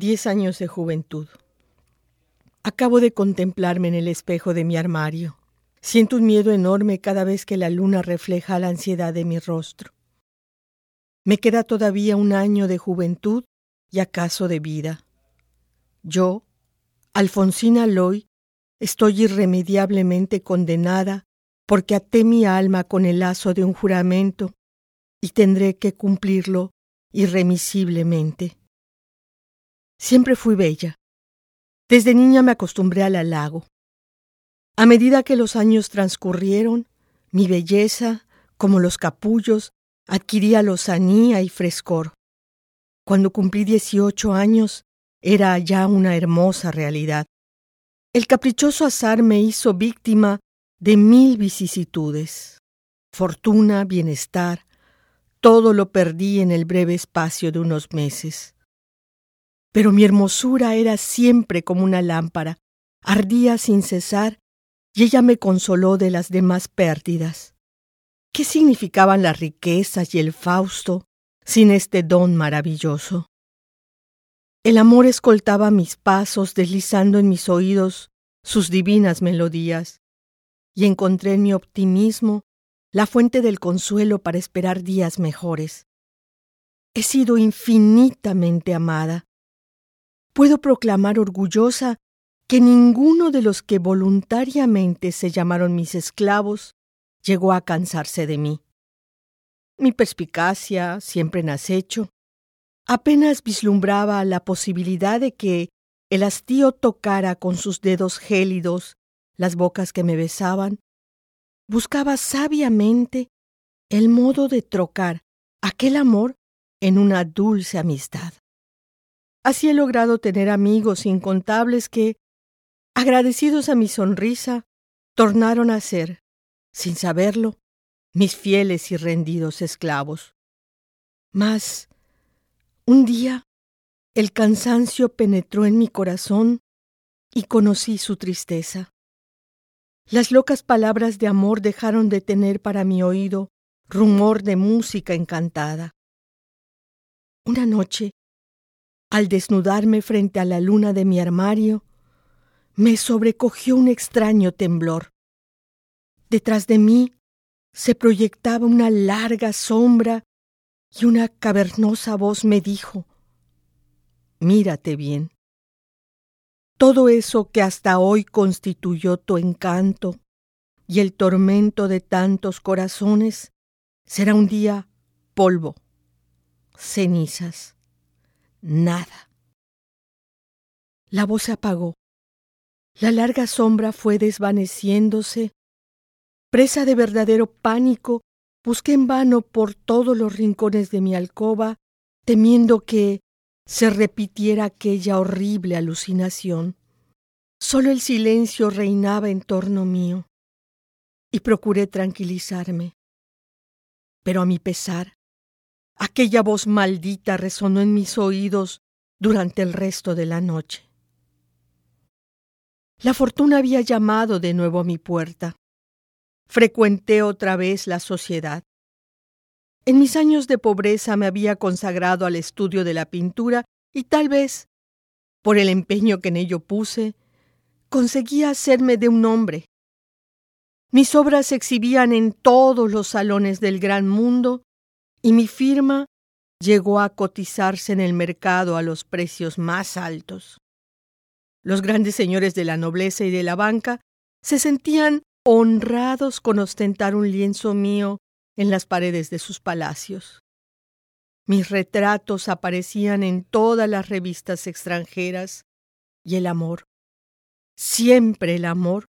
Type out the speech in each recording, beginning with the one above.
Diez años de juventud. Acabo de contemplarme en el espejo de mi armario. Siento un miedo enorme cada vez que la luna refleja la ansiedad de mi rostro. Me queda todavía un año de juventud y acaso de vida. Yo, Alfonsina Loy, estoy irremediablemente condenada porque até mi alma con el lazo de un juramento y tendré que cumplirlo irremisiblemente. Siempre fui bella. Desde niña me acostumbré al halago. A medida que los años transcurrieron, mi belleza, como los capullos, adquiría lozanía y frescor. Cuando cumplí dieciocho años, era ya una hermosa realidad. El caprichoso azar me hizo víctima de mil vicisitudes. Fortuna, bienestar, todo lo perdí en el breve espacio de unos meses. Pero mi hermosura era siempre como una lámpara, ardía sin cesar, y ella me consoló de las demás pérdidas. ¿Qué significaban las riquezas y el Fausto sin este don maravilloso? El amor escoltaba mis pasos deslizando en mis oídos sus divinas melodías, y encontré en mi optimismo la fuente del consuelo para esperar días mejores. He sido infinitamente amada, puedo proclamar orgullosa que ninguno de los que voluntariamente se llamaron mis esclavos llegó a cansarse de mí. Mi perspicacia, siempre en acecho, apenas vislumbraba la posibilidad de que el hastío tocara con sus dedos gélidos las bocas que me besaban, buscaba sabiamente el modo de trocar aquel amor en una dulce amistad. Así he logrado tener amigos incontables que, agradecidos a mi sonrisa, tornaron a ser, sin saberlo, mis fieles y rendidos esclavos. Mas, un día, el cansancio penetró en mi corazón y conocí su tristeza. Las locas palabras de amor dejaron de tener para mi oído rumor de música encantada. Una noche, al desnudarme frente a la luna de mi armario, me sobrecogió un extraño temblor. Detrás de mí se proyectaba una larga sombra y una cavernosa voz me dijo, Mírate bien. Todo eso que hasta hoy constituyó tu encanto y el tormento de tantos corazones será un día polvo, cenizas nada. La voz se apagó. La larga sombra fue desvaneciéndose. Presa de verdadero pánico, busqué en vano por todos los rincones de mi alcoba, temiendo que se repitiera aquella horrible alucinación. Solo el silencio reinaba en torno mío, y procuré tranquilizarme. Pero a mi pesar, Aquella voz maldita resonó en mis oídos durante el resto de la noche. La fortuna había llamado de nuevo a mi puerta. Frecuenté otra vez la sociedad. En mis años de pobreza me había consagrado al estudio de la pintura y tal vez, por el empeño que en ello puse, conseguía hacerme de un hombre. Mis obras se exhibían en todos los salones del gran mundo y mi firma llegó a cotizarse en el mercado a los precios más altos. Los grandes señores de la nobleza y de la banca se sentían honrados con ostentar un lienzo mío en las paredes de sus palacios. Mis retratos aparecían en todas las revistas extranjeras y el amor, siempre el amor,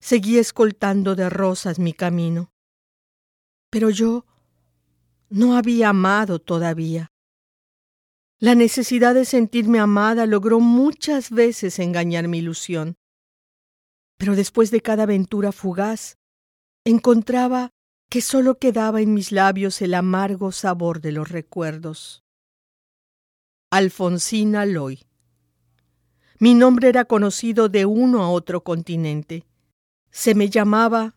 seguía escoltando de rosas mi camino. Pero yo no había amado todavía. La necesidad de sentirme amada logró muchas veces engañar mi ilusión. Pero después de cada aventura fugaz, encontraba que sólo quedaba en mis labios el amargo sabor de los recuerdos. Alfonsina Loy. Mi nombre era conocido de uno a otro continente. Se me llamaba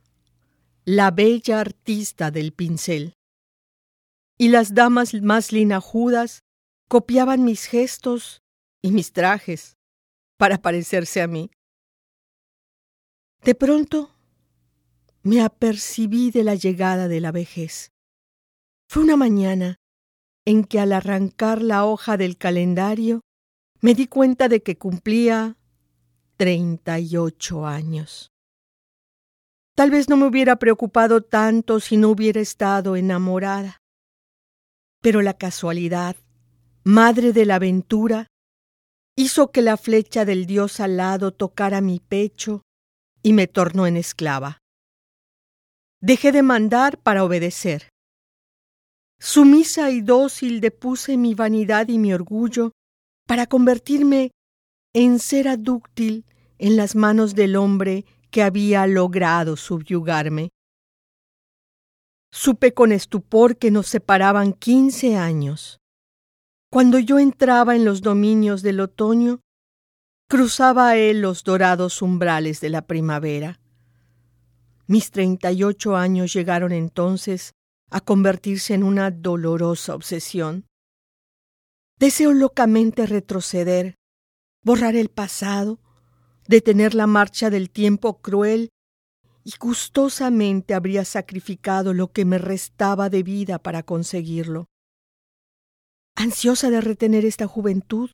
la bella artista del pincel y las damas más linajudas copiaban mis gestos y mis trajes para parecerse a mí. De pronto me apercibí de la llegada de la vejez. Fue una mañana en que al arrancar la hoja del calendario me di cuenta de que cumplía treinta y ocho años. Tal vez no me hubiera preocupado tanto si no hubiera estado enamorada. Pero la casualidad, madre de la aventura, hizo que la flecha del dios alado tocara mi pecho y me tornó en esclava. Dejé de mandar para obedecer. Sumisa y dócil depuse mi vanidad y mi orgullo para convertirme en cera dúctil en las manos del hombre que había logrado subyugarme. Supe con estupor que nos separaban quince años. Cuando yo entraba en los dominios del otoño, cruzaba a él los dorados umbrales de la primavera. Mis treinta y ocho años llegaron entonces a convertirse en una dolorosa obsesión. Deseo locamente retroceder, borrar el pasado, detener la marcha del tiempo cruel y gustosamente habría sacrificado lo que me restaba de vida para conseguirlo. Ansiosa de retener esta juventud,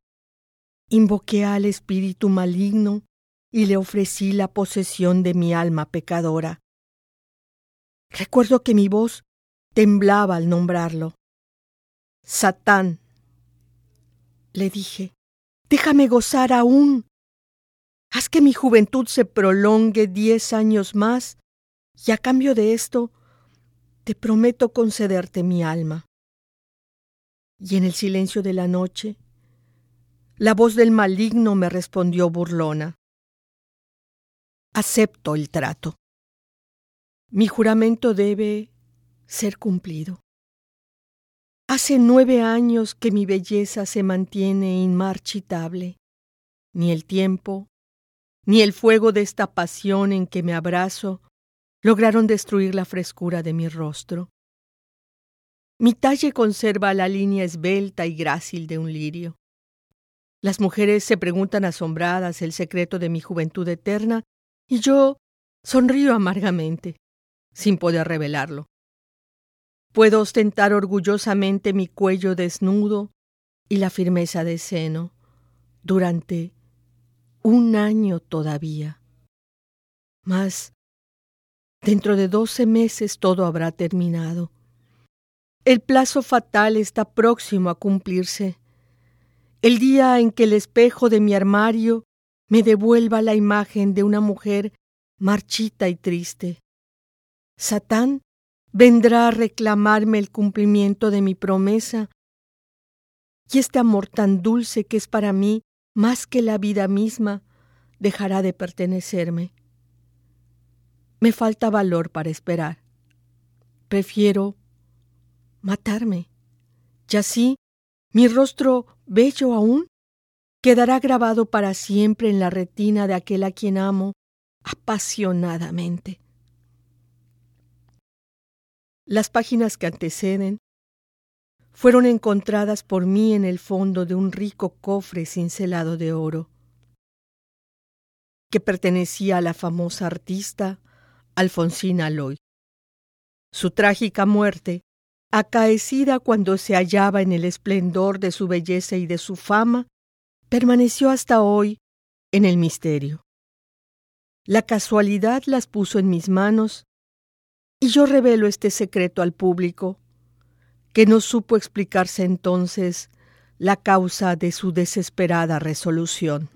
invoqué al espíritu maligno y le ofrecí la posesión de mi alma pecadora. Recuerdo que mi voz temblaba al nombrarlo. Satán, le dije, déjame gozar aún. Haz que mi juventud se prolongue diez años más, y a cambio de esto, te prometo concederte mi alma. Y en el silencio de la noche, la voz del maligno me respondió burlona. Acepto el trato. Mi juramento debe ser cumplido. Hace nueve años que mi belleza se mantiene inmarchitable. Ni el tiempo, ni el fuego de esta pasión en que me abrazo lograron destruir la frescura de mi rostro. Mi talle conserva la línea esbelta y grácil de un lirio. Las mujeres se preguntan asombradas el secreto de mi juventud eterna y yo sonrío amargamente, sin poder revelarlo. Puedo ostentar orgullosamente mi cuello desnudo y la firmeza de seno durante un año todavía. Mas dentro de doce meses todo habrá terminado. El plazo fatal está próximo a cumplirse. El día en que el espejo de mi armario me devuelva la imagen de una mujer marchita y triste. Satán vendrá a reclamarme el cumplimiento de mi promesa. Y este amor tan dulce que es para mí más que la vida misma, dejará de pertenecerme. Me falta valor para esperar. Prefiero matarme. Y así, mi rostro bello aún quedará grabado para siempre en la retina de aquel a quien amo apasionadamente. Las páginas que anteceden fueron encontradas por mí en el fondo de un rico cofre cincelado de oro, que pertenecía a la famosa artista Alfonsina Loy. Su trágica muerte, acaecida cuando se hallaba en el esplendor de su belleza y de su fama, permaneció hasta hoy en el misterio. La casualidad las puso en mis manos y yo revelo este secreto al público, que no supo explicarse entonces la causa de su desesperada resolución.